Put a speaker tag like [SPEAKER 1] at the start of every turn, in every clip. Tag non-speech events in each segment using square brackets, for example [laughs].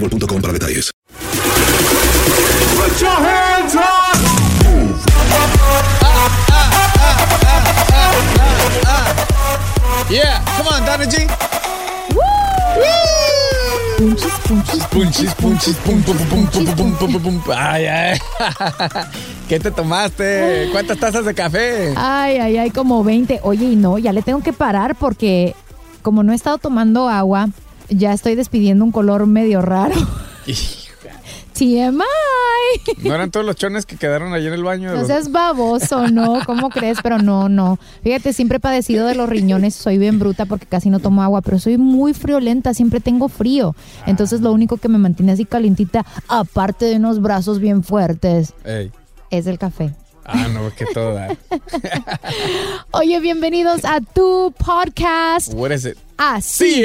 [SPEAKER 1] boostmobile.com para detalles.
[SPEAKER 2] Put your hands up.
[SPEAKER 3] Yeah, come on, Donna G.
[SPEAKER 4] Punchis, punchis,
[SPEAKER 3] Punchis, punchis, pum, pum, pum, pum, pum, pum, pum, pum. Ay, ay. ¿Qué te tomaste? ¿Cuántas tazas de café?
[SPEAKER 4] Ay, ay, ay, como 20. Oye, y no, ya le tengo que parar porque como no he estado tomando agua, ya estoy despidiendo un color medio raro. [laughs] TMI.
[SPEAKER 3] ¿No eran todos los chones que quedaron allí en el baño?
[SPEAKER 4] No seas baboso, ¿no? ¿Cómo crees? Pero no, no. Fíjate, siempre he padecido de los riñones. Soy bien bruta porque casi no tomo agua, pero soy muy friolenta. Siempre tengo frío. Entonces, lo único que me mantiene así calientita, aparte de unos brazos bien fuertes,
[SPEAKER 3] Ey.
[SPEAKER 4] es el café.
[SPEAKER 3] Ah, no, que todo da. [laughs]
[SPEAKER 4] Oye, bienvenidos a tu podcast.
[SPEAKER 3] What is it?
[SPEAKER 4] Así
[SPEAKER 3] Sí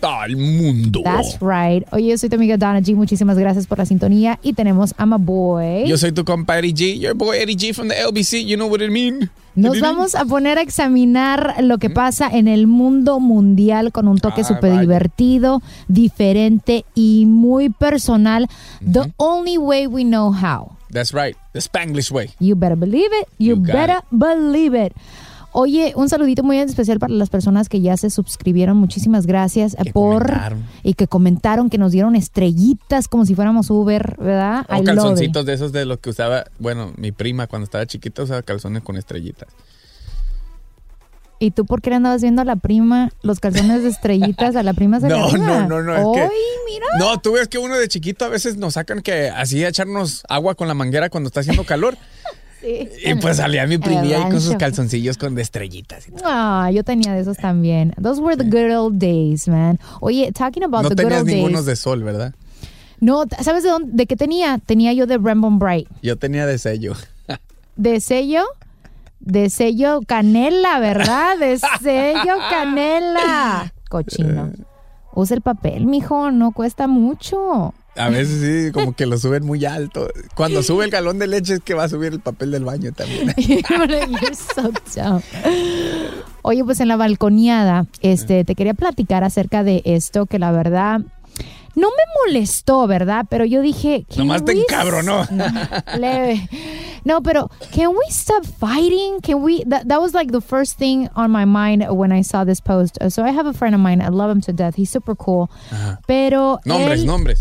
[SPEAKER 3] el mundo.
[SPEAKER 4] That's right. Oye, soy tu amiga Donna G. Muchísimas gracias por la sintonía. Y tenemos a my boy.
[SPEAKER 3] Yo soy tu compa Eddie G. Your boy Eddie G from the LBC. You know what it mean?
[SPEAKER 4] Nos vamos a poner a examinar lo que pasa en el mundo mundial con un toque
[SPEAKER 3] Ah,
[SPEAKER 4] súper divertido, diferente y muy personal. The only way we know how.
[SPEAKER 3] That's right. The Spanglish way.
[SPEAKER 4] You better believe it. You, better
[SPEAKER 3] it.
[SPEAKER 4] believe it. Oye, un saludito muy especial para las personas que ya se suscribieron. Muchísimas gracias eh,
[SPEAKER 3] Que
[SPEAKER 4] por
[SPEAKER 3] comentaron.
[SPEAKER 4] y que comentaron, que nos dieron estrellitas como si fuéramos Uber, ¿verdad?
[SPEAKER 3] O
[SPEAKER 4] I
[SPEAKER 3] calzoncitos de esos de los que usaba, bueno, mi prima cuando estaba chiquita usaba calzones con estrellitas.
[SPEAKER 4] ¿Y tú por qué le andabas viendo a la prima los calzones de estrellitas a la prima [laughs] de
[SPEAKER 3] No, no, no, no, que-
[SPEAKER 4] ¡Ay, mira!
[SPEAKER 3] No, tú ves que uno de chiquito a veces nos sacan que así a echarnos agua con la manguera cuando está haciendo calor.
[SPEAKER 4] Sí.
[SPEAKER 3] Y pues salía mi primilla ahí con sus calzoncillos con de estrellitas. y todo.
[SPEAKER 4] Ah, yo tenía de esos también. Those were the good old days, man. Oye, talking about
[SPEAKER 3] No
[SPEAKER 4] the good
[SPEAKER 3] tenías
[SPEAKER 4] old
[SPEAKER 3] ningunos de sol, ¿verdad?
[SPEAKER 4] No, ¿sabes de dónde? ¿De qué tenía? Tenía yo de Rainbow Bright.
[SPEAKER 3] Yo tenía de sello.
[SPEAKER 4] De sello, de sello canela, ¿verdad? De [laughs] sello canela. [laughs] Cochino. Usa el papel, mijo, no cuesta mucho.
[SPEAKER 3] A veces sí, como que lo suben muy alto. Cuando sube el galón de leche es que va a subir el papel del baño también. [laughs]
[SPEAKER 4] So. Oye, pues en la balconeada, este, te quería platicar acerca de esto que la verdad no me molestó, ¿verdad? Pero yo dije,
[SPEAKER 3] Nomás te encabronó.
[SPEAKER 4] s- Leve. No, pero can we stop fighting? Can we? That, that was like the first thing on my mind when I saw this post. So I have a friend of mine. I love him to death. He's super cool. Pero
[SPEAKER 3] Nombres,
[SPEAKER 4] él-
[SPEAKER 3] nombres.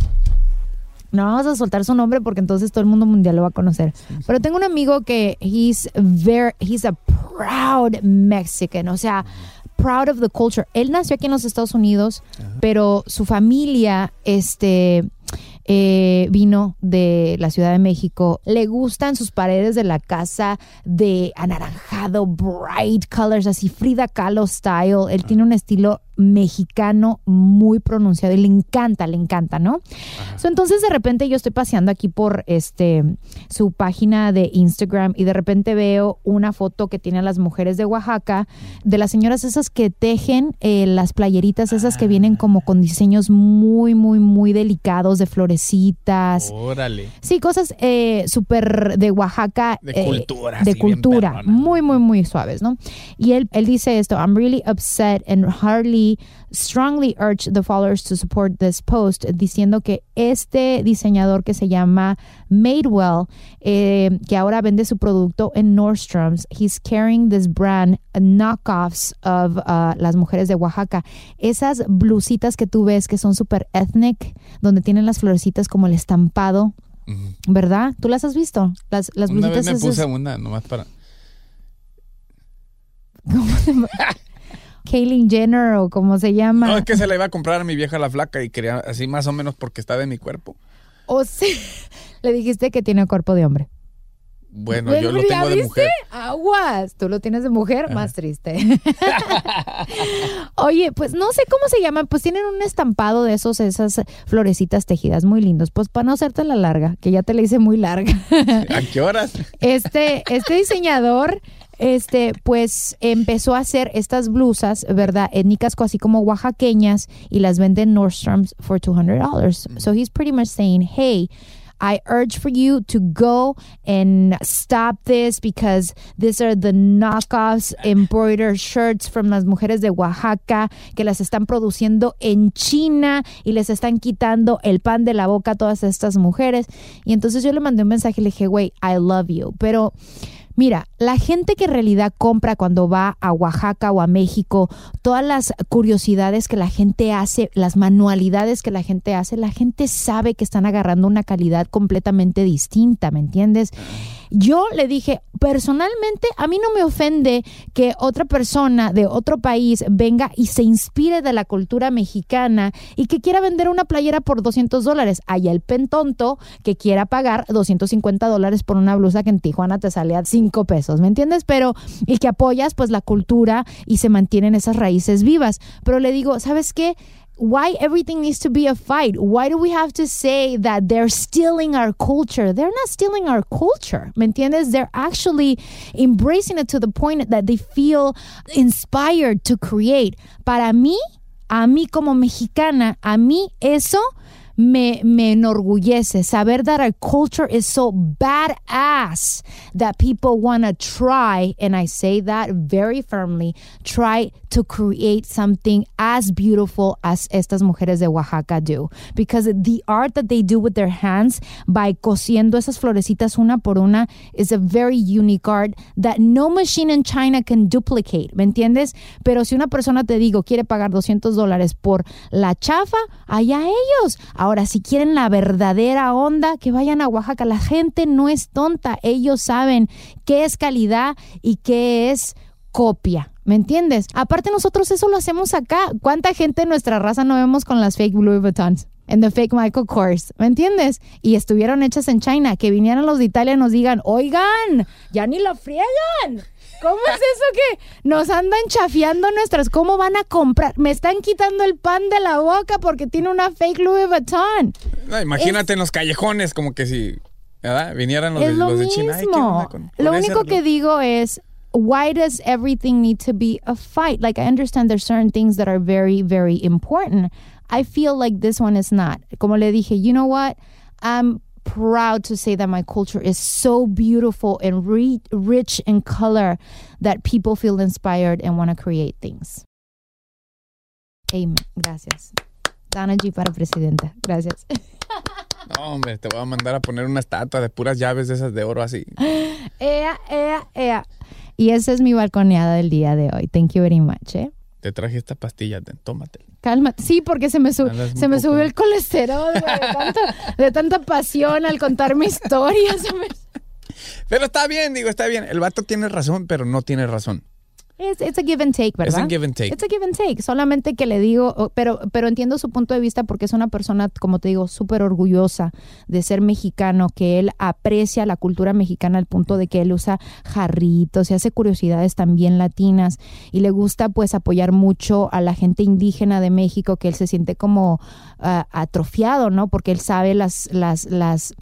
[SPEAKER 4] No vamos a soltar su nombre porque entonces todo el mundo mundial lo va a conocer. Pero tengo un amigo que he's very he's a proud Mexican, o sea, proud of the culture. Él nació aquí en los Estados Unidos, pero su familia, este, eh, vino de la Ciudad de México. Le gustan sus paredes de la casa de anaranjado, bright colors, así Frida Kahlo style. Él tiene un estilo mexicano muy pronunciado y le encanta, le encanta, ¿no? So, entonces de repente yo estoy paseando aquí por este su página de Instagram y de repente veo una foto que tiene a las mujeres de Oaxaca, de las señoras esas que tejen eh, las playeritas, esas que vienen como con diseños muy, muy, muy delicados de florecitas.
[SPEAKER 3] Órale.
[SPEAKER 4] Sí, cosas eh, súper de Oaxaca.
[SPEAKER 3] De
[SPEAKER 4] eh,
[SPEAKER 3] cultura,
[SPEAKER 4] De cultura. Muy, muy, muy suaves, ¿no? Y él, él dice esto: I'm really upset and hardly strongly urge the followers to support this post, diciendo que este diseñador que se llama Madewell, eh, que ahora vende su producto en Nordstrom's, he's carrying this brand knockoffs of uh, las mujeres de Oaxaca. Esas blusitas que tú ves que son super ethnic, donde tienen las florecitas como el estampado. ¿Verdad? ¿Tú las has visto? Las, las
[SPEAKER 3] Una vez
[SPEAKER 4] blusitas
[SPEAKER 3] me puse
[SPEAKER 4] esas-
[SPEAKER 3] una nomás para. [laughs]
[SPEAKER 4] Kaylin Jenner o como se llama.
[SPEAKER 3] No, es que se la iba a comprar a mi vieja la flaca y quería así más o menos porque está de mi cuerpo.
[SPEAKER 4] O sí, [laughs] le dijiste que tiene cuerpo de hombre.
[SPEAKER 3] Bueno, yo lo
[SPEAKER 4] ¿ya
[SPEAKER 3] tengo de
[SPEAKER 4] viste?
[SPEAKER 3] mujer.
[SPEAKER 4] Aguas, tú lo tienes de mujer, más triste. [laughs] Oye, pues no sé cómo se llaman, pues tienen un estampado de esos, esas florecitas tejidas muy lindos. Pues para no hacerte la larga, que ya te la hice muy larga.
[SPEAKER 3] ¿A qué horas? [laughs]
[SPEAKER 4] Este, este diseñador, este, pues empezó a hacer estas blusas, ¿verdad? Étnicas así como oaxaqueñas y las vende en Nordstrom's for $200. So he's pretty much saying, hey, I urge for you to go and stop this because these are the knockoffs embroidered shirts from las mujeres de Oaxaca que las están produciendo en China y les están quitando el pan de la boca a todas estas mujeres. Y entonces yo le mandé un mensaje y le dije, güey, I love you. Pero Mira, la gente que en realidad compra cuando va a Oaxaca o a México, todas las curiosidades que la gente hace, las manualidades que la gente hace, la gente sabe que están agarrando una calidad completamente distinta, ¿me entiendes? Yo le dije, personalmente, a mí no me ofende que otra persona de otro país venga y se inspire de la cultura mexicana y que quiera vender una playera por 200 dólares. Hay el pentonto que quiera pagar 250 dólares por una blusa que en Tijuana te sale a 5 pesos, ¿me entiendes? Pero, y que apoyas pues la cultura y se mantienen esas raíces vivas. Pero le digo, ¿sabes qué? Why everything needs to be a fight. Why do we have to say that they're stealing our culture? They're not stealing our culture. ¿Me entiendes? They're actually embracing it to the point that they feel inspired to create. Para mí, a mí como mexicana, a mí eso me, me enorgullece saber that our culture is so badass that people want to try, and I say that very firmly, try to create something as beautiful as estas mujeres de Oaxaca do. Because the art that they do with their hands by cosiendo esas florecitas una por una is a very unique art that no machine in China can duplicate, ¿me entiendes? Pero si una persona te digo quiere pagar 200 dólares por la chafa, allá ellos. Ahora, si quieren la verdadera onda, que vayan a Oaxaca. La gente no es tonta, ellos saben qué es calidad y qué es copia. ¿Me entiendes? Aparte nosotros eso lo hacemos acá. ¿Cuánta gente de nuestra raza no vemos con las fake Louis Vuittons? En the fake Michael Kors, ¿me entiendes? Y estuvieron hechas en China, que vinieran los de Italia y nos digan, oigan, ya ni lo friegan. ¿Cómo es eso que nos andan chafiando nuestras? ¿Cómo van a comprar? Me están quitando el pan de la boca porque tiene una fake Louis Vuitton.
[SPEAKER 3] No, imagínate en los callejones, como que si ¿verdad? vinieran los, de,
[SPEAKER 4] es lo
[SPEAKER 3] los de
[SPEAKER 4] mismo.
[SPEAKER 3] China. Ay, ¿qué onda con-
[SPEAKER 4] lo único que digo es, why does everything need to be a fight? Like, I understand there's certain things that are very, very important. I feel like this one is not. Como le dije, you know what? I'm proud to say that my culture is so beautiful and re- rich in color that people feel inspired and want to create things. Amen. Gracias. Dana G para presidenta. Gracias. [laughs]
[SPEAKER 3] No, hombre, te voy a mandar a poner una estatua de puras llaves de esas de oro así. [gasps]
[SPEAKER 4] Ea, ea, ea. Y esa es mi balconeada del día de hoy. Thank you very much, ¿eh?
[SPEAKER 3] Te traje esta pastilla, tómate.
[SPEAKER 4] Cálmate. Sí, porque se me, sub- se me subió el colesterol, güey, de, tanta, de tanta pasión al contar mi historia. se me- [laughs]
[SPEAKER 3] Pero está bien, digo, está bien. El vato tiene razón, pero no tiene razón.
[SPEAKER 4] Es it's a give and take, ¿verdad?
[SPEAKER 3] Es un give and take.
[SPEAKER 4] It's a give and take. Solamente que le digo, oh, pero, pero entiendo su punto de vista porque es una persona, como te digo, súper orgullosa de ser mexicano, que él aprecia la cultura mexicana al punto de que él usa jarritos y hace curiosidades también latinas y le gusta pues apoyar mucho a la gente indígena de México, que él se siente como ah, atrofiado, ¿no? Porque él sabe las, las, las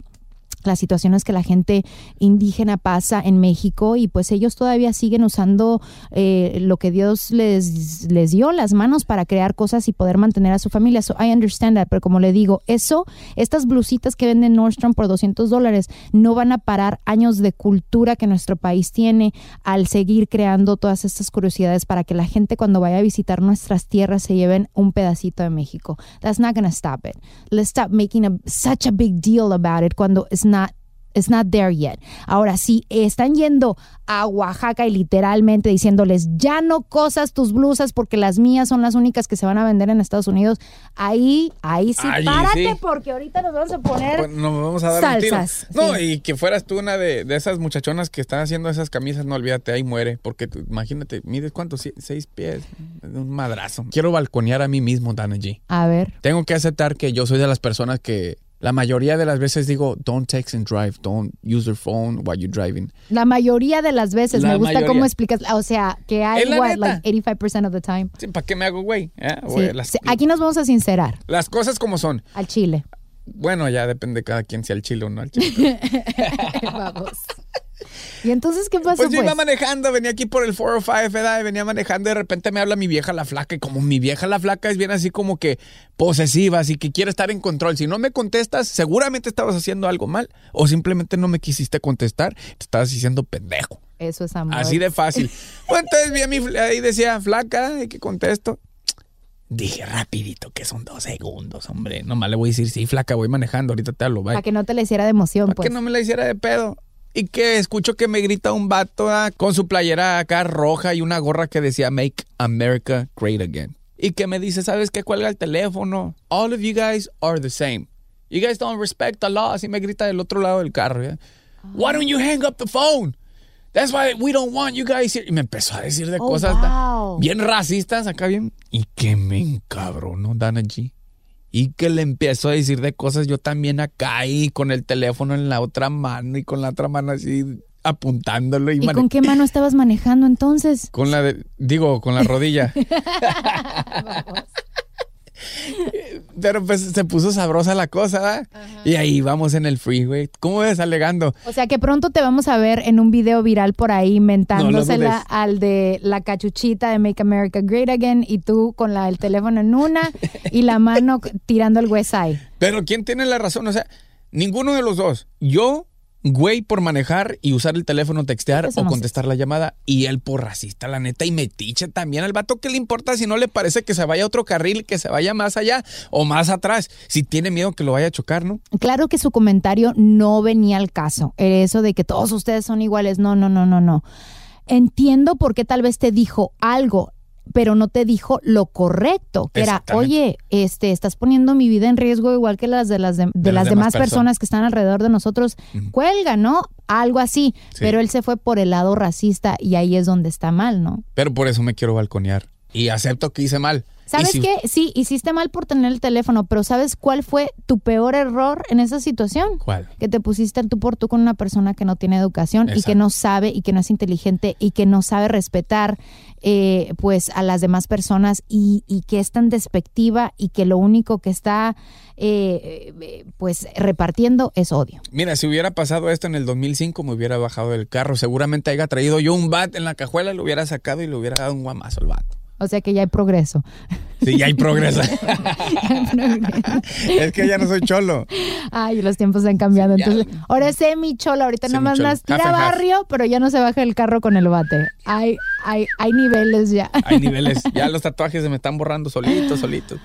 [SPEAKER 4] las situaciones que la gente indígena pasa en México y pues ellos todavía siguen usando eh, lo que Dios les, les dio, las manos para crear cosas y poder mantener a su familia. So I understand that, pero como le digo, eso, estas blusitas que venden Nordstrom por 200 dólares no van a parar años de cultura que nuestro país tiene al seguir creando todas estas curiosidades para que la gente cuando vaya a visitar nuestras tierras se lleven un pedacito de México. That's not gonna stop it. Let's stop making a, such a big deal about it cuando it's not It's not there yet. Ahora, si están yendo a Oaxaca y literalmente diciéndoles, ya no cosas tus blusas porque las mías son las únicas que se van a vender en Estados Unidos, ahí, ahí sí,
[SPEAKER 3] Allí
[SPEAKER 4] párate
[SPEAKER 3] sí.
[SPEAKER 4] porque ahorita nos vamos a poner
[SPEAKER 3] Pues nos vamos a dar un tiro.
[SPEAKER 4] salsas.
[SPEAKER 3] No,
[SPEAKER 4] Sí.
[SPEAKER 3] y que fueras tú una de, de esas muchachonas que están haciendo esas camisas, no olvídate, ahí muere. Porque tú- imagínate, mides cuánto, Sie- seis pies, un madrazo. Quiero balconear a mí mismo, Dana G.
[SPEAKER 4] A ver.
[SPEAKER 3] Tengo que aceptar que yo soy de las personas que la mayoría de las veces digo, don't text and drive, don't use your phone while you're driving.
[SPEAKER 4] La mayoría de las veces,
[SPEAKER 3] La
[SPEAKER 4] me gusta
[SPEAKER 3] mayoría.
[SPEAKER 4] cómo explicas, o sea, que hay, what, like 85% of the time.
[SPEAKER 3] Sí, ¿Para qué me hago güey? ¿Eh?
[SPEAKER 4] Sí,
[SPEAKER 3] Las,
[SPEAKER 4] sí, Aquí nos vamos a sincerar,
[SPEAKER 3] las cosas como son.
[SPEAKER 4] al chile.
[SPEAKER 3] Bueno, ya depende de cada quien, si al chile o no al chile. [laughs] [laughs]
[SPEAKER 4] Vamos. ¿Y entonces qué pasó?
[SPEAKER 3] Pues yo iba
[SPEAKER 4] pues?
[SPEAKER 3] manejando, venía aquí por el 405, ¿verdad? Y venía manejando y de repente me habla mi vieja la flaca. Y como mi vieja la flaca es bien así como que posesiva, así que quiere estar en control. Si no me contestas, seguramente estabas haciendo algo mal. O simplemente no me quisiste contestar, te estabas diciendo pendejo.
[SPEAKER 4] Eso es amor.
[SPEAKER 3] Así de fácil. [laughs] Entonces vi a mi, ahí decía, flaca, ¿y qué contesto? Dije rapidito que son dos segundos, hombre. Nomás le voy a decir, sí, flaca, voy manejando, ahorita te hablo, bye.
[SPEAKER 4] Para que no te le hiciera de emoción,
[SPEAKER 3] Para
[SPEAKER 4] pues.
[SPEAKER 3] que no me la hiciera de pedo. Y que escucho que me grita un vato ah, con su playera acá roja y una gorra que decía Make America Great Again. Y que me dice, ¿sabes qué? Cuelga el teléfono. All of you guys are the same. You guys don't respect the law. Así me grita del otro lado del carro. ¿ya? Why don't you hang up the phone? That's why we don't want you guys here. Y me empezó a decir de
[SPEAKER 4] Oh,
[SPEAKER 3] cosas
[SPEAKER 4] wow.
[SPEAKER 3] bien racistas acá bien. Y que me encabronó Dana G. Y que le empiezo a decir de cosas yo también acá y con el teléfono en la otra mano y con la otra mano así apuntándolo y,
[SPEAKER 4] ¿Y con qué mano estabas manejando entonces?
[SPEAKER 3] con la de- digo con la rodilla. [laughs] Pero pues se puso sabrosa la cosa, ¿verdad? Y ahí vamos en el freeway. ¿Cómo ves alegando?
[SPEAKER 4] O sea que pronto te vamos a ver en un video viral por ahí inventándosela
[SPEAKER 3] dudes.
[SPEAKER 4] al de la cachuchita de Make America Great Again y tú con la, el teléfono en una y la mano [laughs] tirando el West Side.
[SPEAKER 3] Pero ¿quién tiene la razón? O sea, ninguno de los dos. Yo, güey, por manejar y usar el teléfono, textear o contestar la llamada. Y él por racista, la neta, y metiche también. Al vato, ¿qué le importa si no le parece que se vaya a otro carril, que se vaya más allá o más atrás? Si tiene miedo que lo vaya a chocar, ¿no?
[SPEAKER 4] Claro que su comentario no venía al caso. Eso de que todos ustedes son iguales. No, no, no, no, no. Entiendo por qué tal vez te dijo algo, pero no te dijo lo correcto, que era, oye, este, estás poniendo mi vida en riesgo igual que las de las, de, de
[SPEAKER 3] De las
[SPEAKER 4] las
[SPEAKER 3] demás
[SPEAKER 4] demás personas que están alrededor de nosotros. Cuelga, ¿no? Algo así.
[SPEAKER 3] Sí.
[SPEAKER 4] Pero él se fue por el lado racista y ahí es donde está mal, ¿no?
[SPEAKER 3] Pero por eso me quiero balconear. Y acepto que hice mal.
[SPEAKER 4] ¿Sabes
[SPEAKER 3] si-
[SPEAKER 4] qué? Sí, hiciste mal por tener el teléfono, pero ¿sabes cuál fue tu peor error en esa situación?
[SPEAKER 3] ¿Cuál?
[SPEAKER 4] Que te pusiste tú por tú con una persona que no tiene educación y que no sabe y que no es inteligente y que no sabe respetar eh, pues a las demás personas y, y que es tan despectiva y que lo único que está eh, eh, pues repartiendo es odio.
[SPEAKER 3] Mira, si hubiera pasado esto en el 2005, me hubiera bajado del carro. Seguramente haya traído yo un bat en la cajuela, lo hubiera sacado y le hubiera dado un guamazo al vato.
[SPEAKER 4] O sea que ya hay progreso.
[SPEAKER 3] Sí, [laughs] ya hay progreso. es que ya no soy cholo.
[SPEAKER 4] Ay, los tiempos han cambiado.
[SPEAKER 3] Sí, ya.
[SPEAKER 4] Entonces, ahora es semi cholo. Ahorita nomás
[SPEAKER 3] Semi-cholo.
[SPEAKER 4] más tira
[SPEAKER 3] half.
[SPEAKER 4] barrio, pero ya no se baja el carro con el bate. Hay, hay, hay niveles ya.
[SPEAKER 3] Hay niveles. Ya los tatuajes se me están borrando solitos, solitos.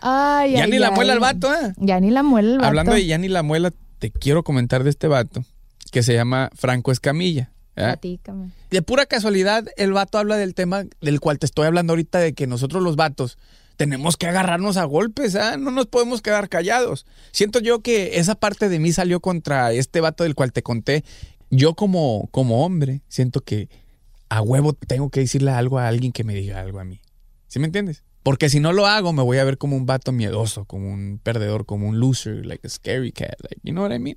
[SPEAKER 4] Ay,
[SPEAKER 3] Ya
[SPEAKER 4] ay,
[SPEAKER 3] ni la muela el vato, ¿eh?
[SPEAKER 4] Ya ni la muela el vato.
[SPEAKER 3] Hablando de ya ni la muela, te quiero comentar de este vato que se llama Franco Escamilla. ¿Eh?
[SPEAKER 4] Platícame.
[SPEAKER 3] De pura casualidad, el vato habla del tema del cual te estoy hablando ahorita, de que nosotros los vatos tenemos que agarrarnos a golpes, ¿ah? no nos podemos quedar callados. Siento yo que esa parte de mí salió contra este vato del cual te conté. Yo como, como hombre, siento que a huevo tengo que decirle algo a alguien que me diga algo a mí. ¿Sí me entiendes? Porque si no lo hago, me voy a ver como un vato miedoso, como un perdedor, como un loser, like a scary cat. Like, you know what I mean?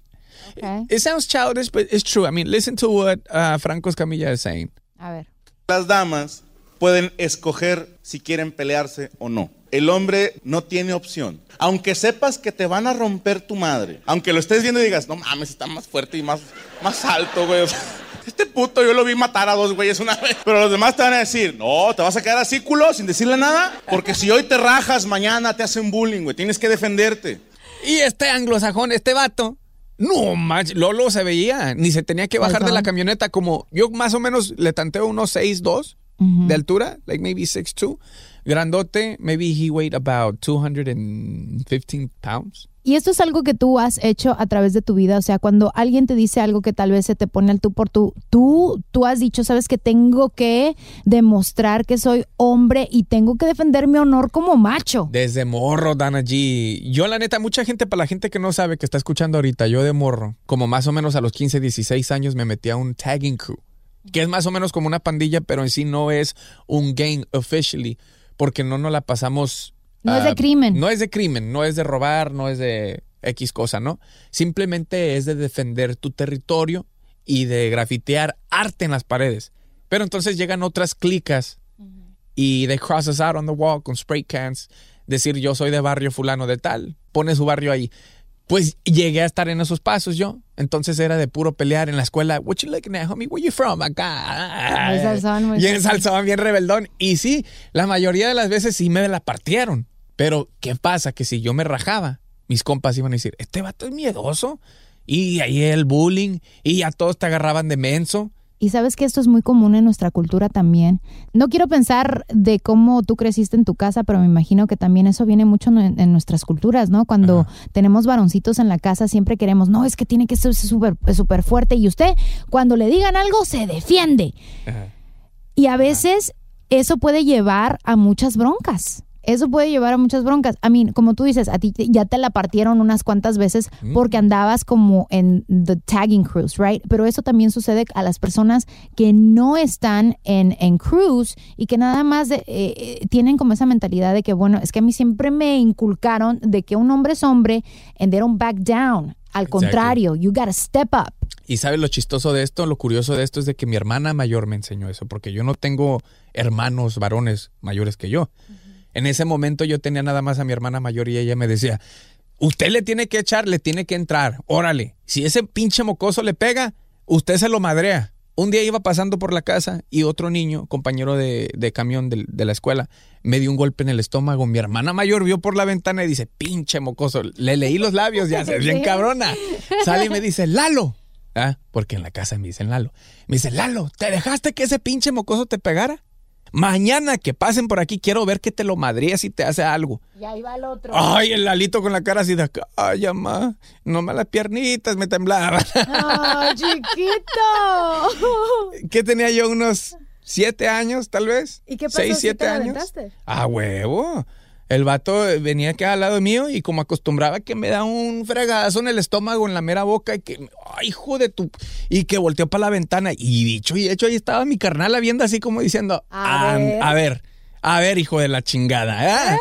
[SPEAKER 4] Okay.
[SPEAKER 3] It sounds childish, but it's true. I mean, listen to what uh, Franco Escamilla is saying.
[SPEAKER 4] A ver.
[SPEAKER 2] Las damas pueden escoger si quieren pelearse o no. El hombre no tiene opción. Aunque sepas que te van a romper tu madre, aunque lo estés viendo y digas, no mames, está más fuerte y más, más alto, güey. O [laughs] sea, este puto yo lo vi matar a dos güeyes una vez. Pero los demás te van a decir, no, te vas a quedar así, culo, sin decirle nada. Porque si hoy te rajas, mañana te hacen bullying, güey. Tienes que defenderte.
[SPEAKER 3] Y este anglosajón, este vato, no manches, Lolo se veía, ni se tenía que bajar de la camioneta como yo más o menos le tanteo unos 6'2 de altura, like maybe 6'2, grandote, maybe he weighed about 215 pounds.
[SPEAKER 4] Y esto es algo que tú has hecho a través de tu vida, o sea, cuando alguien te dice algo que tal vez se te pone al tú por tú, tú, tú has dicho, sabes que tengo que demostrar que soy hombre y tengo que defender mi honor como macho.
[SPEAKER 3] Desde morro, Dana G. Yo, la neta, mucha gente, para la gente que no sabe, que está escuchando ahorita, yo de morro, como más o menos a los 15, 16 años, me metí a un tagging crew, que es más o menos como una pandilla, pero en sí no es un gang officially, porque no nos la pasamos.
[SPEAKER 4] No es de
[SPEAKER 3] ah,
[SPEAKER 4] crimen.
[SPEAKER 3] No es de crimen, no es de robar, no es de X cosa, ¿no? Simplemente es de defender tu territorio y de grafitear arte en las paredes. Pero entonces llegan otras clicas y they cross us out on the wall con spray cans, decir yo soy de barrio fulano de tal, pone su barrio ahí. Pues llegué a estar en esos pasos yo. Entonces era de puro pelear en la escuela. What you looking at, homie? Where you from? Acá.
[SPEAKER 4] Muy salsón, muy
[SPEAKER 3] Bien
[SPEAKER 4] salsón,
[SPEAKER 3] bien rebeldón. Y sí, la mayoría de las veces sí me la partieron. Pero, ¿qué pasa? Que si yo me rajaba, mis compas iban a decir, este vato es miedoso. Y ahí el bullying. Y ya todos te agarraban de menso.
[SPEAKER 4] Y sabes que esto es muy común en nuestra cultura también. No quiero pensar de cómo tú creciste en tu casa, pero me imagino que también eso viene mucho en, en nuestras culturas, ¿no? Cuando tenemos varoncitos en la casa, siempre queremos, no, es que tiene que ser súper súper fuerte. Y usted, cuando le digan algo, se defiende. Y a veces eso puede llevar a muchas broncas. Eso puede llevar a muchas broncas. A mí, como tú dices, a ti ya te la partieron unas cuantas veces porque andabas como en the tagging cruise, right? Pero eso también sucede a las personas que no están en, en cruise y que nada más de- eh, eh, tienen como esa mentalidad de que, bueno, es que a mí siempre me inculcaron de que un hombre es hombre and they don't back down. Al contrario, you gotta step up.
[SPEAKER 3] Y sabes lo chistoso de esto, lo curioso de esto es de que mi hermana mayor me enseñó eso, porque yo no tengo hermanos varones mayores que yo. En ese momento yo tenía nada más a mi hermana mayor y ella me decía, usted le tiene que echar, le tiene que entrar, órale. Si ese pinche mocoso le pega, usted se lo madrea. Un día iba pasando por la casa y otro niño, compañero de, de camión de, de la escuela, me dio un golpe en el estómago. Mi hermana mayor vio por la ventana y dice, pinche mocoso. Le leí los labios, ya se bien [laughs] cabrona. Sale y me dice, Lalo. Ah, porque en la casa me dicen Lalo. Me dice, Lalo, ¿te dejaste que ese pinche mocoso te pegara? Mañana que pasen por aquí, quiero ver que te lo madrías y te hace algo.
[SPEAKER 4] Y ahí va el otro.
[SPEAKER 3] Ay, el Lalito con la cara así de acá. Ay, mamá, nomás las piernitas me temblaban.
[SPEAKER 4] ¡Ay, [laughs] chiquito!
[SPEAKER 3] ¿Qué tenía yo? Unos siete años, tal vez.
[SPEAKER 4] ¿Y qué pasó
[SPEAKER 3] Seis,
[SPEAKER 4] si
[SPEAKER 3] siete
[SPEAKER 4] te la
[SPEAKER 3] años.
[SPEAKER 4] aventaste?
[SPEAKER 3] Ah, huevo. El vato venía acá al lado mío y como acostumbraba que me da un fregazo en el estómago, en la mera boca y que, ay, hijo de tu... Y que volteó para la ventana y dicho y hecho ahí estaba mi carnal viendo así como diciendo,
[SPEAKER 4] A
[SPEAKER 3] "Ah,
[SPEAKER 4] ver".
[SPEAKER 3] a ver, a ver, hijo de la chingada. ¿eh?".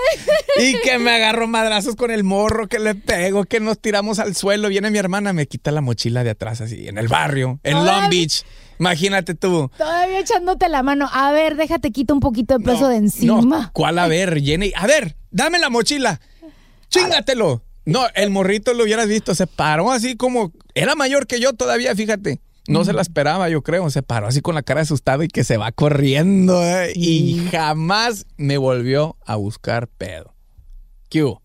[SPEAKER 3] [laughs] y que me agarró madrazos con el morro, que le pego, que nos tiramos al suelo. Viene mi hermana, me quita la mochila de atrás así, en el barrio, en Long Beach. Imagínate tú.
[SPEAKER 4] Todavía echándote la mano. A ver, déjate quito un poquito de peso de encima.
[SPEAKER 3] No, ¿cuál a ver, Jenny? A ver, dame la mochila. Chingatelo. No, el morrito lo hubieras visto, se paró así como. Era mayor que yo todavía, fíjate. No se la esperaba, yo creo. Se paró así con la cara asustada y que se va corriendo. ¿eh? Y jamás me volvió a buscar pedo. ¿Qué hubo?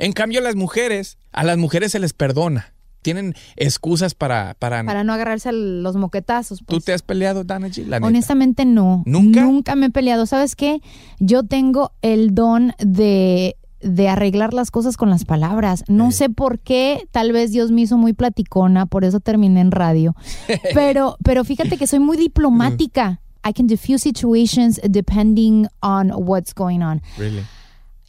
[SPEAKER 3] En cambio, las mujeres, a las mujeres se les perdona. Tienen excusas para. para,
[SPEAKER 4] Para no agarrarse a los moquetazos.
[SPEAKER 3] ¿Tú
[SPEAKER 4] pues.
[SPEAKER 3] te has peleado, Dana G? La neta.
[SPEAKER 4] Honestamente no.
[SPEAKER 3] ¿Nunca?
[SPEAKER 4] Nunca me he peleado. ¿Sabes qué? Yo tengo el don de, de arreglar las cosas con las palabras. No sé por qué, tal vez Dios me hizo muy platicona, por eso terminé en radio. [laughs] Pero, pero fíjate que soy muy diplomática. I can diffuse situations depending on what's going on.
[SPEAKER 3] Really?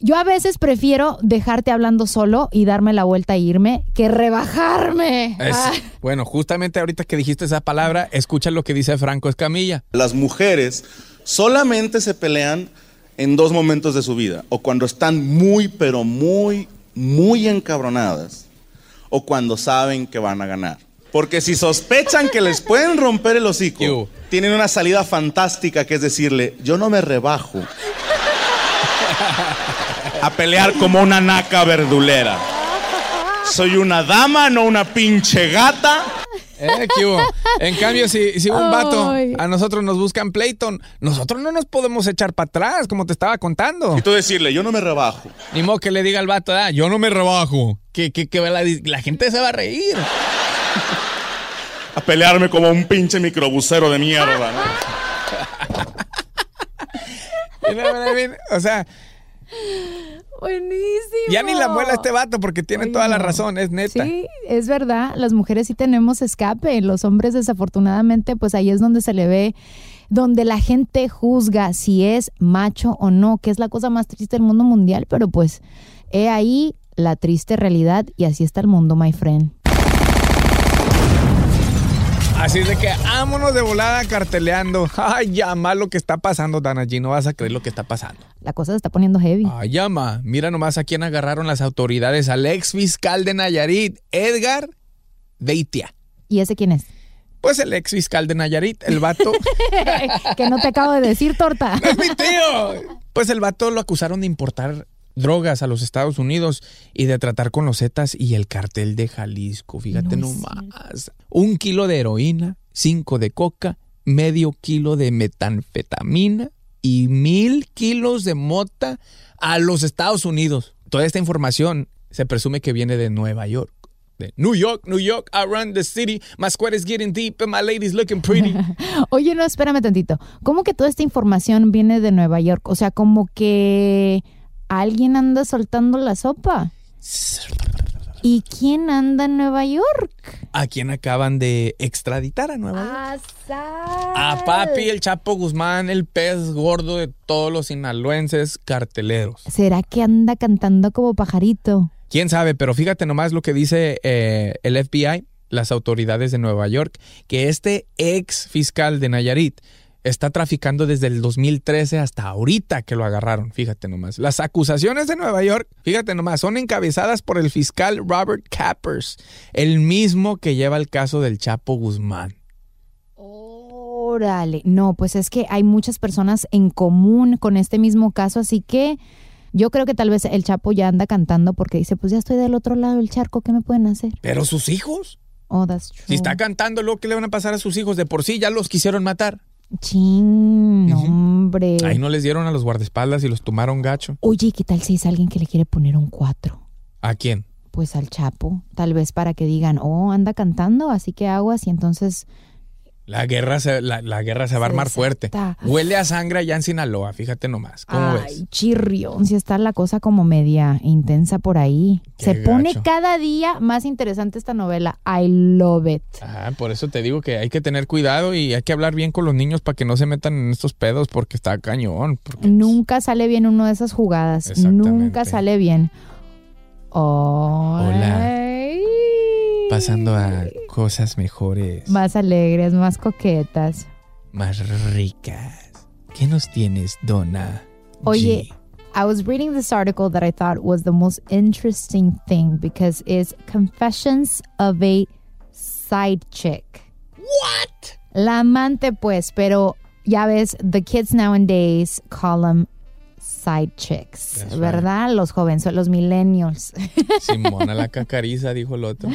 [SPEAKER 4] Yo a veces prefiero dejarte hablando solo y darme la vuelta e irme que rebajarme.
[SPEAKER 3] Es-
[SPEAKER 4] Ah.
[SPEAKER 3] bueno, justamente ahorita que dijiste esa palabra, escucha lo que dice Franco Escamilla.
[SPEAKER 2] Las mujeres solamente se pelean en dos momentos de su vida. O cuando están muy, pero muy, muy encabronadas. O cuando saben que van a ganar. Porque si sospechan que les pueden romper el hocico, [laughs] tienen una salida fantástica que es decirle, yo no me rebajo a pelear como una naca verdulera. Soy una dama, no una pinche gata.
[SPEAKER 3] Eh, ¿qué hubo? En cambio, si, si un vato
[SPEAKER 4] Ay.
[SPEAKER 3] a nosotros nos buscan Playton, nosotros no nos podemos echar para atrás, como te estaba contando.
[SPEAKER 2] Y tú decirle, yo no me rebajo.
[SPEAKER 3] Ni modo que le diga al vato, ah, yo no me rebajo. Que, que, que la, la gente se va a reír.
[SPEAKER 2] A pelearme como un pinche microbusero de mierda. ¿no?
[SPEAKER 3] You know what I mean? O sea,
[SPEAKER 4] Buenísimo.
[SPEAKER 3] ya ni la muela este vato porque tiene toda la
[SPEAKER 4] Oye,
[SPEAKER 3] razón, es neta.
[SPEAKER 4] Sí, es verdad. Las mujeres sí tenemos escape. Los hombres, desafortunadamente, pues ahí es donde se le ve, donde la gente juzga si es macho o no, que es la cosa más triste del mundo mundial. Pero pues, he ahí la triste realidad y así está el mundo, my friend.
[SPEAKER 3] Así es de que vámonos de volada carteleando. Ay, llama lo que está pasando, Dana G. No vas a creer lo que está pasando.
[SPEAKER 4] La cosa se está poniendo heavy.
[SPEAKER 3] Ay, llama. Mira nomás a quién agarraron las autoridades. Al ex fiscal de Nayarit, Edgar Beitia.
[SPEAKER 4] ¿Y ese quién es?
[SPEAKER 3] Pues el ex fiscal de Nayarit, el vato. [laughs]
[SPEAKER 4] que no te acabo de decir, torta. [laughs]
[SPEAKER 3] ¡Es mi tío! Pues el vato lo acusaron de importar drogas a los Estados Unidos y de tratar con los Zetas y el cartel de Jalisco. Fíjate
[SPEAKER 4] No
[SPEAKER 3] nomás. Un kilo de heroína, cinco de coca, medio kilo de metanfetamina y mil kilos de mota a los Estados Unidos. Toda esta información se presume que viene de Nueva York. De New York, New York, I run the city. My squad is getting deep and my lady's looking pretty. [laughs]
[SPEAKER 4] Oye, no, espérame tantito. ¿Cómo que toda esta información viene de Nueva York? O sea, como que alguien anda soltando la sopa. ¿Y quién anda en Nueva York?
[SPEAKER 3] a quien acaban de extraditar a Nueva York. A papi, el Chapo Guzmán, el pez gordo de todos los sinaloenses carteleros.
[SPEAKER 4] ¿Será que anda cantando como pajarito?
[SPEAKER 3] Quién sabe, pero fíjate nomás lo que dice eh, el FBI, las autoridades de Nueva York, que este ex fiscal de Nayarit está traficando desde el 2013 hasta ahorita que lo agarraron. Fíjate nomás. Las acusaciones de Nueva York, fíjate nomás, son encabezadas por el fiscal Robert Cappers, el mismo que lleva el caso del Chapo Guzmán.
[SPEAKER 4] Órale. No, pues es que hay muchas personas en común con este mismo caso, así que yo creo que tal vez el Chapo ya anda cantando porque dice, pues ya estoy del otro lado del charco, ¿qué me pueden hacer?
[SPEAKER 3] Pero sus hijos.
[SPEAKER 4] Oh, that's true.
[SPEAKER 3] Si está cantando, luego ¿qué le van a pasar a sus hijos? De por sí ya los quisieron matar.
[SPEAKER 4] Chin, no, hombre.
[SPEAKER 3] Ahí no les dieron a los guardaespaldas y los tomaron gacho.
[SPEAKER 4] Oye, ¿qué tal si es alguien que le quiere poner un 4?
[SPEAKER 3] ¿A quién?
[SPEAKER 4] Pues al Chapo, tal vez para que digan, oh, anda cantando, así que aguas y entonces
[SPEAKER 3] La guerra se, la, la guerra se va a armar fuerte. Huele a sangre allá en Sinaloa, fíjate nomás. ¿Cómo
[SPEAKER 4] Ay,
[SPEAKER 3] ves?
[SPEAKER 4] chirrión, si está la cosa como media intensa por ahí.
[SPEAKER 3] Qué
[SPEAKER 4] Se pone cada día más interesante esta novela. I love it.
[SPEAKER 3] Ah, por eso te digo que hay que tener cuidado y hay que hablar bien con los niños para que no se metan en estos pedos porque está cañón. porque-
[SPEAKER 4] Nunca sale bien una de esas jugadas. Nunca sale bien.
[SPEAKER 3] Hola. Pasando a cosas mejores,
[SPEAKER 4] Más alegres, más coquetas.
[SPEAKER 3] más ricas. ¿Qué nos tienes, Donna?
[SPEAKER 4] Oye,
[SPEAKER 3] G?
[SPEAKER 4] I was reading this article that I thought was the most interesting thing because it's Confessions of a Side Chick.
[SPEAKER 3] What?
[SPEAKER 4] La amante, pues, pero ya ves, the kids nowadays call them side chicks. ¿verdad? Los jóvenes, los millennials. [laughs]
[SPEAKER 3] Simona la cacariza, dijo el otro.
[SPEAKER 4] O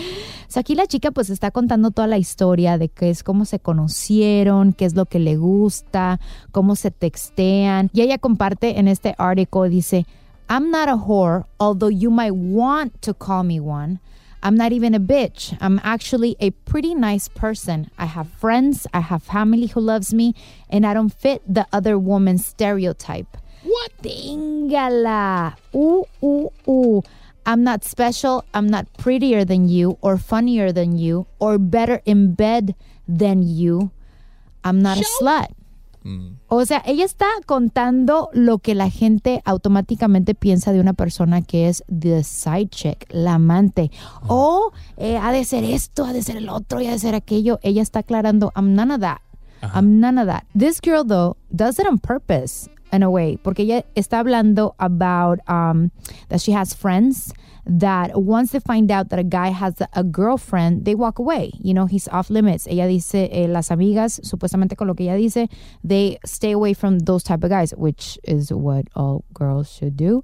[SPEAKER 4] sea, aquí la chica pues está contando toda la historia de qué es cómo se conocieron, qué es lo que le gusta, cómo se textean. Y ella comparte en este artículo, dice, I'm not a whore, although you might want to call me one. I'm not even a bitch. I'm actually a pretty nice person. I have friends, I have family who loves me, and I don't fit the other woman's stereotype. What? Téngala. Uh, uh, uh. I'm not special. I'm not prettier than you, or funnier than you, or better in bed than you. I'm not a slut. O sea, ella está contando lo que la gente automáticamente piensa de una persona que es the side chick, la amante. O eh, ha de ser esto, ha de ser el otro, y ha de ser aquello. Ella está aclarando, I'm none of that. I'm none of that. This girl, though, does it on purpose in a way, porque ella está hablando about um, that she has friends that once they find out that a guy has a girlfriend, they walk away. You know, he's off limits. Ella dice, eh, las amigas, supuestamente con lo que ella dice, they stay away from those type of guys, which is what all girls should do.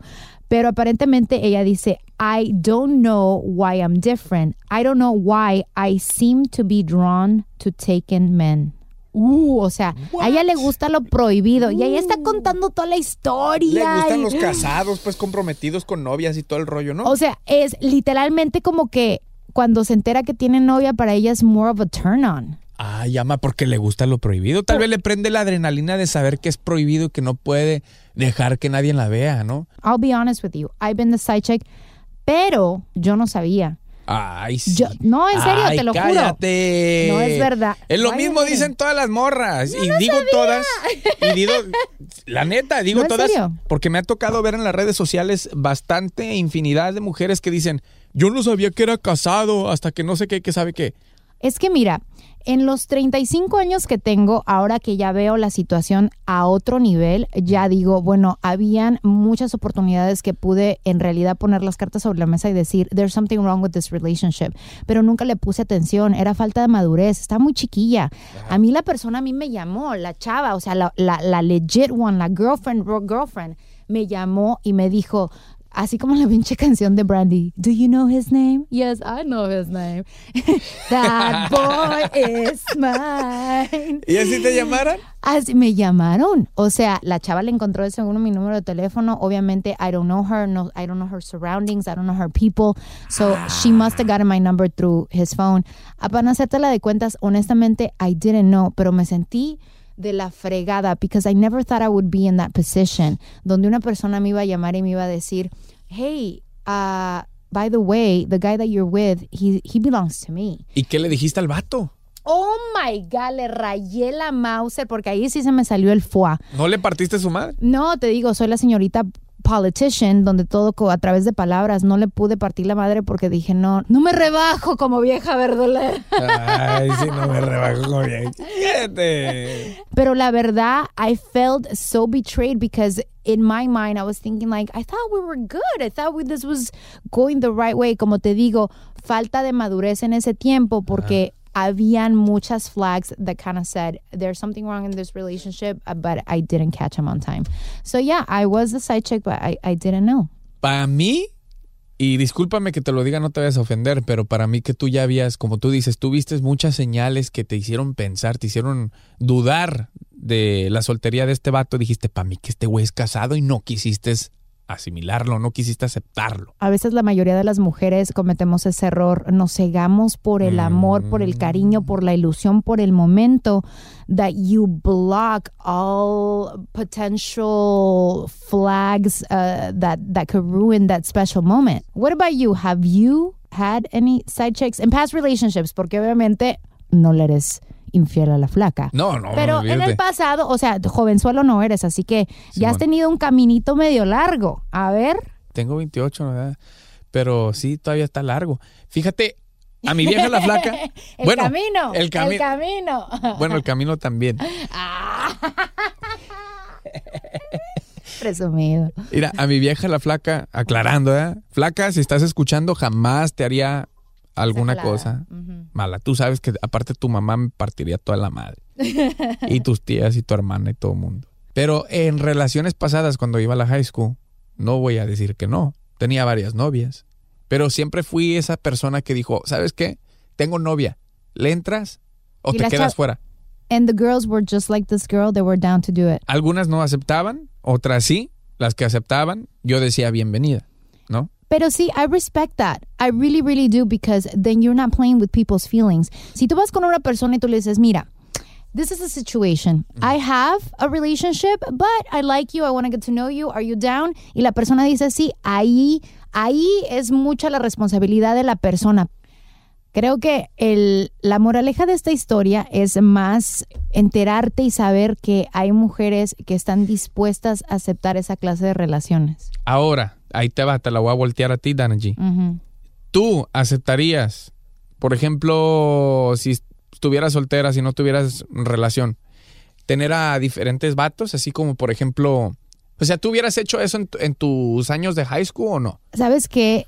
[SPEAKER 4] Pero aparentemente ella dice, I don't know why I'm different. I don't know why I seem to be drawn to taken men. Uh, o sea, a ella le gusta lo prohibido y ella está contando toda la historia.
[SPEAKER 3] Le gustan
[SPEAKER 4] y-
[SPEAKER 3] los [gasps] casados, pues comprometidos con novias y todo el rollo, ¿no?
[SPEAKER 4] O sea, es literalmente como que cuando se entera que tiene novia, para ella es more of a turn on.
[SPEAKER 3] Ah, llama porque le gusta lo prohibido. Tal vez le prende la adrenalina de saber que es prohibido y que no puede dejar que nadie la vea, ¿no?
[SPEAKER 4] I'll be honest with you, I've been the side chick, pero yo no sabía.
[SPEAKER 3] Ay, sí.
[SPEAKER 4] Yo- no, en serio,
[SPEAKER 3] Ay,
[SPEAKER 4] te lo juro.
[SPEAKER 3] cállate.
[SPEAKER 4] No es verdad.
[SPEAKER 3] Es lo mismo dicen todas las morras. y digo todas. Y digo, la neta, digo
[SPEAKER 4] No,
[SPEAKER 3] todas.
[SPEAKER 4] serio.
[SPEAKER 3] Porque me ha tocado ver en las redes sociales bastante infinidad de mujeres que dicen, yo no sabía que era casado hasta que no sé qué, que sabe qué.
[SPEAKER 4] Es que mira, en los 35 años que tengo, ahora que ya veo la situación a otro nivel, ya digo, bueno, habían muchas oportunidades que pude en realidad poner las cartas sobre la mesa y decir, there's something wrong with this relationship, pero nunca le puse atención, era falta de madurez, está muy chiquilla. A mí la persona a mí me llamó, la chava, o sea, la, la, la legit one, la girlfriend, girlfriend, me llamó y me dijo, Así como la pinche canción de Brandy. Do you know his name? Yes, I know his name. [laughs] That boy is mine.
[SPEAKER 3] ¿Y así te llamaran?
[SPEAKER 4] Así me llamaron. O sea, la chava le encontró de seguro mi número de teléfono. Obviamente, I don't know her. No, I don't know her surroundings. I don't know her people. So, she must have gotten my number through his phone. Ah, Para hacerte la de cuentas, honestamente, I didn't know. Pero me sentí de la fregada because I never thought I would be in that position. Donde una persona me iba a llamar y me iba a decir, hey, uh, by the way, the guy that you're with, he, he belongs to me.
[SPEAKER 3] ¿Y qué le dijiste al vato?
[SPEAKER 4] Oh my God, le rayé la Mauser porque ahí sí se me salió el foie.
[SPEAKER 3] ¿No le partiste su madre?
[SPEAKER 4] No, te digo, soy la señorita politician, donde todo a través de palabras no le pude partir la madre porque dije, no, no me rebajo como vieja verdolera.
[SPEAKER 3] Ay, sí, no me rebajo como. Fíjate.
[SPEAKER 4] Pero la verdad, I felt so betrayed because in my mind I was thinking like, I thought we were good. I thought we, this was going the right way. Como te digo, falta de madurez en ese tiempo porque habían muchas flags that kind of said there's something wrong in this relationship, uh, but I didn't catch him on time. So yeah, I was the side chick, but I, I didn't know.
[SPEAKER 3] Para mí, y discúlpame que te lo diga, no te vayas a ofender, pero para mí que tú ya habías, como tú dices, tú viste muchas señales que te hicieron pensar, te hicieron dudar de la soltería de este vato. Dijiste, para mí que este güey es casado y no quisiste asimilarlo, no quisiste aceptarlo.
[SPEAKER 4] A veces la mayoría de las mujeres cometemos ese error, nos cegamos por el amor, por el cariño, por la ilusión, por el momento, that you block all potential flags uh, that, that could ruin that special moment. What about you? Have you had any side chicks in past relationships? Porque obviamente no le eres infiel a la flaca.
[SPEAKER 3] No, no,
[SPEAKER 4] Pero en el pasado, o sea, jovenzuelo no eres, así que ya has tenido un caminito medio largo. A ver.
[SPEAKER 3] Tengo 28, ¿verdad? Pero sí, todavía está largo. Fíjate, a mi vieja la flaca. [laughs]
[SPEAKER 4] El
[SPEAKER 3] bueno,
[SPEAKER 4] camino.
[SPEAKER 3] El, cami-
[SPEAKER 4] el camino.
[SPEAKER 3] Bueno, el camino también. [laughs]
[SPEAKER 4] Presumido.
[SPEAKER 3] Mira, a mi vieja la flaca, aclarando, ¿eh? Flaca, si estás escuchando, jamás te haría alguna cosa mala. Tú sabes que aparte tu mamá me partiría toda la madre. y tus tías y tu hermana y todo el mundo. Pero en relaciones pasadas, cuando iba a la high school, no voy a decir que no. Tenía varias novias. Pero siempre fui esa persona que dijo, ¿sabes qué? Tengo novia. ¿Le entras o
[SPEAKER 4] Y
[SPEAKER 3] te quedas fuera?
[SPEAKER 4] And the girls were just like this girl. They were down to do it.
[SPEAKER 3] Algunas no aceptaban, otras sí. Las que aceptaban, yo decía bienvenida.
[SPEAKER 4] Pero sí, I respect that. I really, really do because then you're not playing with people's feelings. Si tú vas con una persona y tú le dices, mira, this is a situation. I have a relationship, but I like you. I want to get to know you. Are you down? Y la persona dice, sí, ahí, ahí es mucha la responsabilidad de la persona. Creo que el, la moraleja de esta historia es más enterarte y saber que hay mujeres que están dispuestas a aceptar esa clase de relaciones.
[SPEAKER 3] Ahora, ahí te va, te la voy a voltear a ti, Dana G.
[SPEAKER 4] Ujú.
[SPEAKER 3] ¿Tú aceptarías, por ejemplo, si estuvieras soltera, si no tuvieras relación, tener a diferentes vatos, así como, por ejemplo, o sea, ¿tú hubieras hecho eso en, en tus años de high school o no?
[SPEAKER 4] ¿Sabes qué?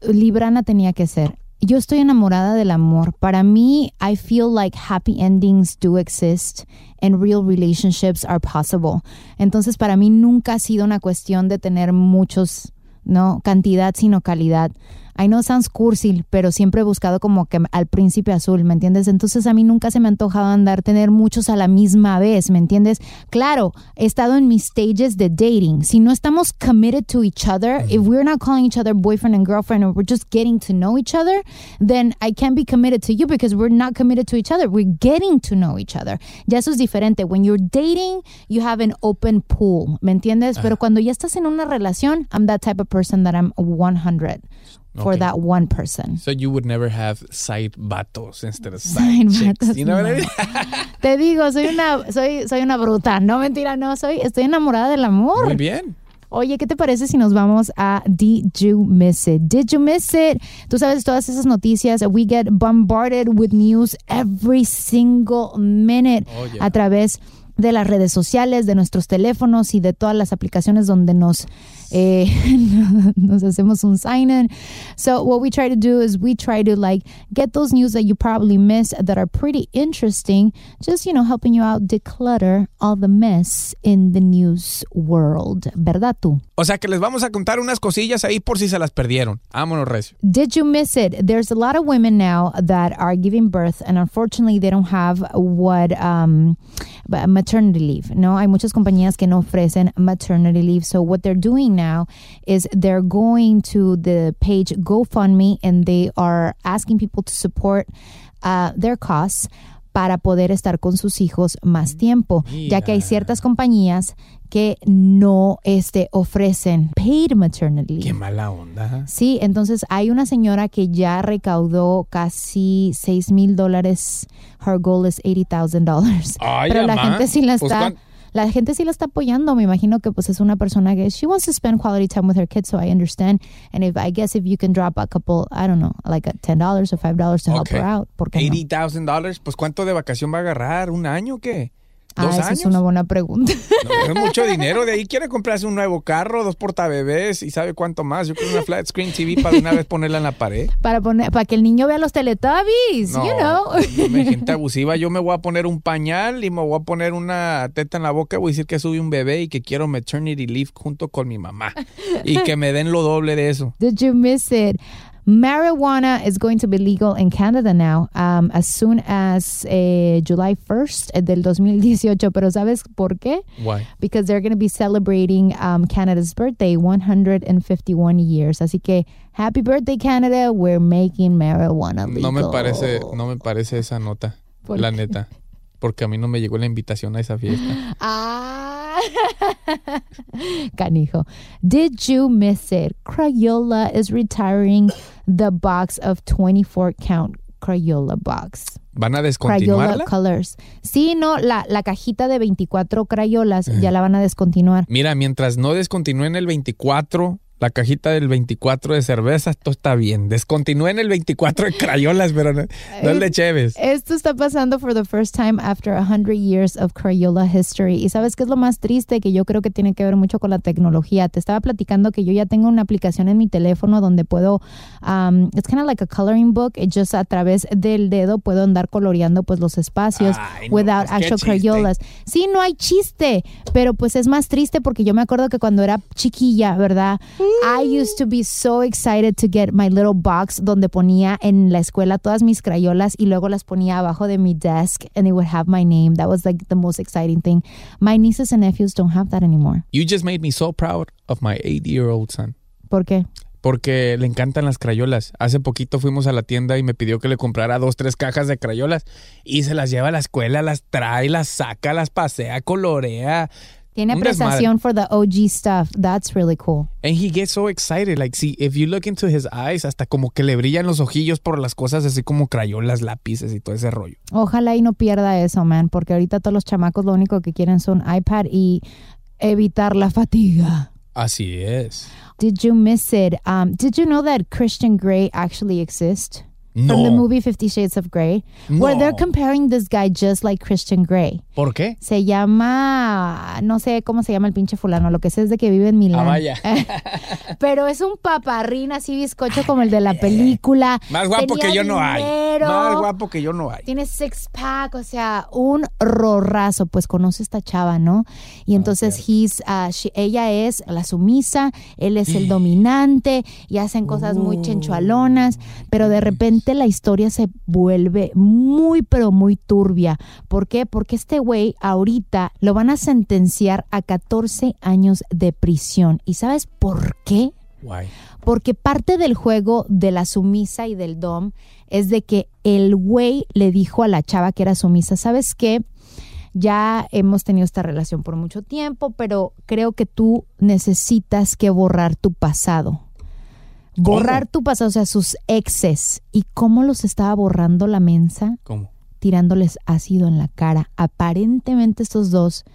[SPEAKER 4] Librana tenía que ser. Yo estoy enamorada del amor. Para mí, I feel like happy endings do exist and real relationships are possible. Entonces, para mí nunca ha sido una cuestión de tener muchos, no cantidad, sino calidad. I know sounds cursi, pero siempre he buscado como que al príncipe azul, ¿me entiendes? Entonces a mí nunca se me ha antojado andar tener muchos a la misma vez, ¿me entiendes? Claro, he estado en mis stages de dating. Si no estamos committed to each other, if we're not calling each other boyfriend and girlfriend, or we're just getting to know each other, then I can't be committed to you because we're not committed to each other. We're getting to know each other. Ya eso es diferente. When you're dating, you have an open pool, ¿me entiendes? Pero cuando ya estás en una relación, I'm that type of person that I'm 100 for
[SPEAKER 3] Okay.
[SPEAKER 4] that one person.
[SPEAKER 3] So you would never have side vatos instead of
[SPEAKER 4] Side
[SPEAKER 3] side, chicks.
[SPEAKER 4] vatos,
[SPEAKER 3] You know what I
[SPEAKER 4] no.
[SPEAKER 3] mean? [laughs]
[SPEAKER 4] Te digo, soy una, soy, soy una bruta. No, mentira, no, soy, estoy enamorada del amor.
[SPEAKER 3] Muy bien.
[SPEAKER 4] Oye, ¿qué te parece si nos vamos a Did You Miss It? Did You Miss It? Tú sabes todas esas noticias. We get bombarded with news every single minute
[SPEAKER 3] Oh, yeah.
[SPEAKER 4] a través de las redes sociales, de nuestros teléfonos y de todas las aplicaciones donde nos, eh, [laughs] nos hacemos un sign in. So what we try to do is we try to like get those news that you probably miss that are pretty interesting, just you know helping you out declutter all the mess in the news world, ¿verdad tú?
[SPEAKER 3] O sea que les vamos a contar unas cosillas ahí por si se las perdieron. Vámonos, Recio.
[SPEAKER 4] Did you miss it? There's a lot of women now that are giving birth, and unfortunately, they don't have what um, maternity leave. No, hay muchas compañías que no ofrecen maternity leave. So what they're doing now is they're going to the page GoFundMe, and they are asking people to support uh, their costs para poder estar con sus hijos más tiempo, ya que hay ciertas compañías que no este, ofrecen paid maternity.
[SPEAKER 3] Qué mala onda.
[SPEAKER 4] Sí, entonces hay una señora que ya recaudó casi 6 mil dólares. Her goal is $80,000.
[SPEAKER 3] Ay,
[SPEAKER 4] Pero la gente sí la
[SPEAKER 3] Pues,
[SPEAKER 4] está...
[SPEAKER 3] ¿cuán-
[SPEAKER 4] La gente sí la está apoyando. Me imagino que pues es una persona que she wants to spend quality time with her kids, so I understand. And if I guess if you can drop a couple, I don't know, like a $10 or $5 to help
[SPEAKER 3] Okay.
[SPEAKER 4] her out, ¿por qué no?
[SPEAKER 3] $80,000. Pues ¿cuánto de vacación va a agarrar? ¿Un año o qué?
[SPEAKER 4] Ah,
[SPEAKER 3] ¿Dos
[SPEAKER 4] esa
[SPEAKER 3] años?
[SPEAKER 4] es una buena pregunta.
[SPEAKER 3] No, es mucho [laughs] dinero. De ahí quiere comprarse un nuevo carro, dos portabebés y sabe cuánto más. Yo creo una flat screen TV para una vez ponerla en la pared. [laughs]
[SPEAKER 4] para poner, para que el niño vea los Teletubbies,
[SPEAKER 3] No,
[SPEAKER 4] you know.
[SPEAKER 3] no, gente [laughs] abusiva. Yo me voy a poner un pañal y me voy a poner una teta en la boca. Voy a decir que subí un bebé y que quiero maternity leave junto con mi mamá. Y que me den lo doble de eso.
[SPEAKER 4] Did you miss it? Marijuana is going to be legal in Canada now um, as soon as eh, July 1st del 2018. Pero ¿sabes por qué?
[SPEAKER 3] Why?
[SPEAKER 4] Because they're going to be celebrating um, Canada's birthday, 151 years. Así que, happy birthday, Canada. We're making marijuana legal.
[SPEAKER 3] No me parece, no me parece esa nota,
[SPEAKER 4] ¿Por
[SPEAKER 3] la
[SPEAKER 4] qué?
[SPEAKER 3] neta. Porque a mí no me llegó la invitación a esa fiesta. [laughs]
[SPEAKER 4] Ah, [laughs] canijo. Did you miss it? Crayola is retiring the box of 24 count Crayola box.
[SPEAKER 3] ¿Van a
[SPEAKER 4] Crayola
[SPEAKER 3] descontinuarla?
[SPEAKER 4] Colors. Sí, no, la, la cajita de 24 crayolas ya la van a descontinuar.
[SPEAKER 3] Mira, mientras no descontinúen el 24, la cajita del 24 de cervezas, todo está bien. Descontinúen el 24 de crayolas, pero no, de Cheves.
[SPEAKER 4] Esto está pasando for the first time after 100 years of Crayola history. Y sabes qué es lo más triste que yo creo que tiene que ver mucho con la tecnología. Te estaba platicando que yo ya tengo una aplicación en mi teléfono donde puedo, um, it's kind of like a coloring book. It just a través del dedo puedo andar coloreando pues los espacios
[SPEAKER 3] Ay, no,
[SPEAKER 4] without
[SPEAKER 3] pues,
[SPEAKER 4] actual. Crayolas. Sí, no hay chiste, pero pues es más triste porque yo me acuerdo que cuando era chiquilla, ¿verdad? I used to be so excited to get my little box donde ponía en la escuela todas mis crayolas y luego las ponía abajo de mi desk and it would have my name. That was like the most exciting thing. My nieces and nephews don't have that anymore.
[SPEAKER 3] You just made me so proud of my eight-year-old son.
[SPEAKER 4] ¿Por qué?
[SPEAKER 3] Porque le encantan las crayolas. Hace poquito fuimos a la tienda y me pidió que le comprara dos, tres cajas de crayolas. Y se las lleva a la escuela, las trae, las saca, las pasea, colorea.
[SPEAKER 4] Tiene apreciación for the OG stuff. That's really cool.
[SPEAKER 3] And he gets so excited. Like, see, if you look into his eyes, hasta como que le brillan los ojillos por las cosas así como crayolas, lápices y todo ese rollo.
[SPEAKER 4] Ojalá y no pierda eso, man, porque ahorita todos los chamacos lo único que quieren son iPad y evitar la fatiga.
[SPEAKER 3] Así es.
[SPEAKER 4] Did you miss it? Um, did you know that Christian Grey actually exists? From the
[SPEAKER 3] No.
[SPEAKER 4] movie Fifty Shades of Grey, where they're
[SPEAKER 3] No.
[SPEAKER 4] comparing this guy just like Christian Grey.
[SPEAKER 3] ¿Por qué?
[SPEAKER 4] Se llama, no sé cómo se llama el pinche fulano, lo que sé es de que vive en Milán.
[SPEAKER 3] Ah, vaya. [laughs]
[SPEAKER 4] Pero es un paparrín así bizcocho como el de la película.
[SPEAKER 3] Más guapo
[SPEAKER 4] Tenía
[SPEAKER 3] que yo no hay.
[SPEAKER 4] Dinero.
[SPEAKER 3] Más guapo que yo no hay.
[SPEAKER 4] Tiene six pack, o sea, un rorrazo. Pues conoce esta chava, ¿no? Y entonces he's, uh, she- ella es la sumisa, él es el dominante y hacen cosas muy chenchualonas, pero de repente la historia se vuelve muy, pero muy turbia. ¿Por qué? Porque este güey ahorita lo van a sentenciar a 14 años de prisión. ¿Y sabes por qué?
[SPEAKER 3] Guay.
[SPEAKER 4] Porque parte del juego de la sumisa y del dom es de que el güey le dijo a la chava que era sumisa, ¿sabes qué? Ya hemos tenido esta relación por mucho tiempo, pero creo que tú necesitas que borrar tu pasado. Borrar tu pasado, o sea, sus exes. ¿Y cómo los estaba borrando la mensa?
[SPEAKER 3] ¿Cómo?
[SPEAKER 4] tirándoles ácido en la cara. Aparentemente estos dos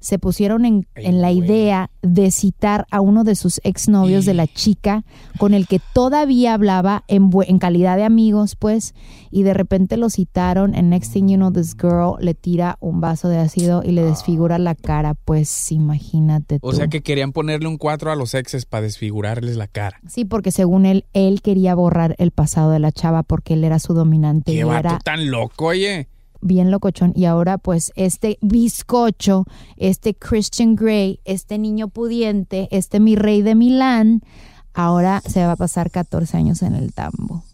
[SPEAKER 4] se pusieron en, en la idea de citar a uno de sus exnovios de la chica con el que todavía hablaba en, en calidad de amigos, pues, y de repente lo citaron and next thing you know, this girl le tira un vaso de ácido y le desfigura la cara, pues imagínate tú.
[SPEAKER 3] O sea que querían ponerle un 4 a los exes para desfigurarles la cara.
[SPEAKER 4] Sí, porque según él, él quería borrar el pasado de la chava porque él era su dominante y
[SPEAKER 3] Qué vato
[SPEAKER 4] era
[SPEAKER 3] tan loco, oye.
[SPEAKER 4] Bien locochón. Y ahora, pues, este bizcocho, este Christian Grey, este niño pudiente, este mi rey de Milán, ahora se va a pasar 14 años en el tambo.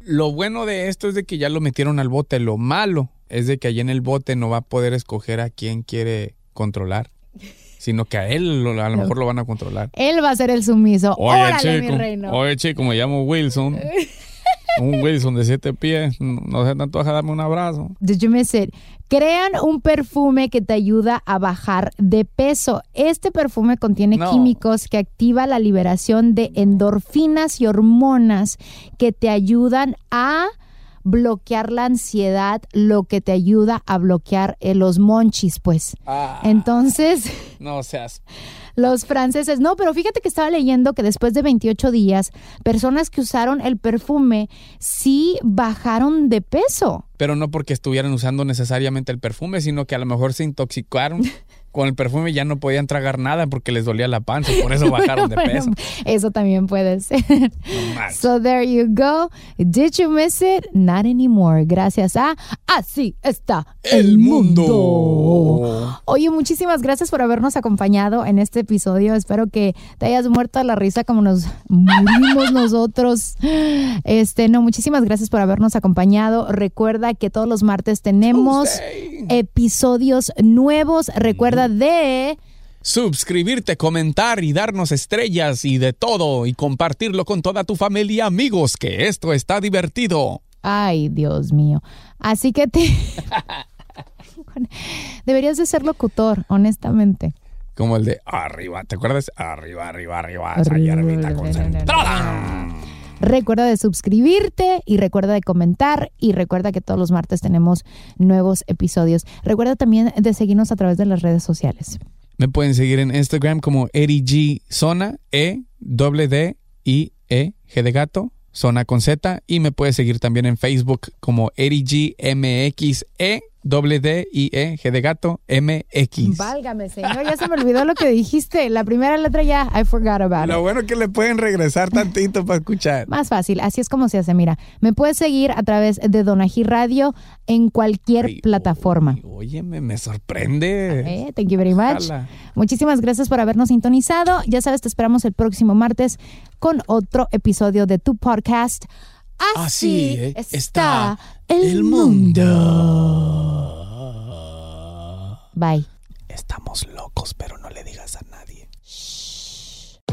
[SPEAKER 3] Lo bueno de esto es de que ya lo metieron al bote. Lo malo es de que allí en el bote no va a poder escoger a quién quiere controlar, sino que a él lo- a lo mejor lo van a controlar.
[SPEAKER 4] Él va a ser el sumiso.
[SPEAKER 3] Oye,
[SPEAKER 4] Órale, mi
[SPEAKER 3] chico,
[SPEAKER 4] reino.
[SPEAKER 3] oye, chico, me llamo Wilson. [laughs] Un Wilson de siete pies. No se te antoja darme un abrazo.
[SPEAKER 4] Miss it? Crean un perfume que te ayuda a bajar de peso. Este perfume contiene
[SPEAKER 3] No.
[SPEAKER 4] químicos que activa la liberación de endorfinas y hormonas que te ayudan a bloquear la ansiedad, lo que te ayuda a bloquear eh, los monchis, pues.
[SPEAKER 3] Ah.
[SPEAKER 4] Entonces,
[SPEAKER 3] No seas.
[SPEAKER 4] Los franceses, no, pero fíjate que estaba leyendo que después de 28 días, personas que usaron el perfume sí bajaron de peso.
[SPEAKER 3] Pero no porque estuvieran usando necesariamente el perfume, sino que a lo mejor se intoxicaron [laughs] con el perfume ya no podían tragar nada porque les dolía la panza. Por eso [laughs] bajaron de
[SPEAKER 4] Bueno,
[SPEAKER 3] peso.
[SPEAKER 4] Eso también puede ser.
[SPEAKER 3] No.
[SPEAKER 4] So there you go. Did you miss it? Not anymore. Gracias a Así está el, mundo.
[SPEAKER 3] mundo.
[SPEAKER 4] Oye, muchísimas gracias por habernos acompañado en este episodio. Espero que te hayas muerto de la risa como nos morimos [laughs] nosotros. Este, no, muchísimas gracias por habernos acompañado. Recuerda que todos los martes tenemos
[SPEAKER 3] Tuesday.
[SPEAKER 4] episodios nuevos. Recuerda de
[SPEAKER 3] Suscribirte, comentar y darnos estrellas y de todo y compartirlo con toda tu familia, amigos, que esto está divertido.
[SPEAKER 4] Ay, Dios mío. Así que te... [laughs] Deberías de ser locutor, honestamente.
[SPEAKER 3] Como el de arriba, ¿te acuerdas? Arriba, arriba, arriba, allá arribita, concentrada.
[SPEAKER 4] Recuerda de suscribirte y recuerda de comentar y recuerda que todos los martes tenemos nuevos episodios. Recuerda también de seguirnos a través de las redes sociales.
[SPEAKER 3] Me pueden seguir en Instagram como G Zona, E, W D, I, E, G de gato, Zona con Z. Y me puedes seguir también en Facebook como Eddie G E, W D, I, E, G de gato, MX.
[SPEAKER 4] Válgame, señor, ya se me olvidó lo que dijiste. La primera letra ya, I forgot about
[SPEAKER 3] Lo
[SPEAKER 4] it.
[SPEAKER 3] bueno que le pueden regresar tantito para escuchar.
[SPEAKER 4] Más fácil, así es como se hace. Mira, me puedes seguir a través de Donají Radio en cualquier
[SPEAKER 3] Ay,
[SPEAKER 4] plataforma.
[SPEAKER 3] Oye, me, me sorprende.
[SPEAKER 4] Eh, thank you very much.
[SPEAKER 3] Ojalá.
[SPEAKER 4] Muchísimas gracias por habernos sintonizado. Ya sabes, te esperamos el próximo martes con otro episodio de tu podcast. Así,
[SPEAKER 3] Así
[SPEAKER 4] está, el mundo. Bye.
[SPEAKER 3] Estamos locos, pero no le digas a nadie.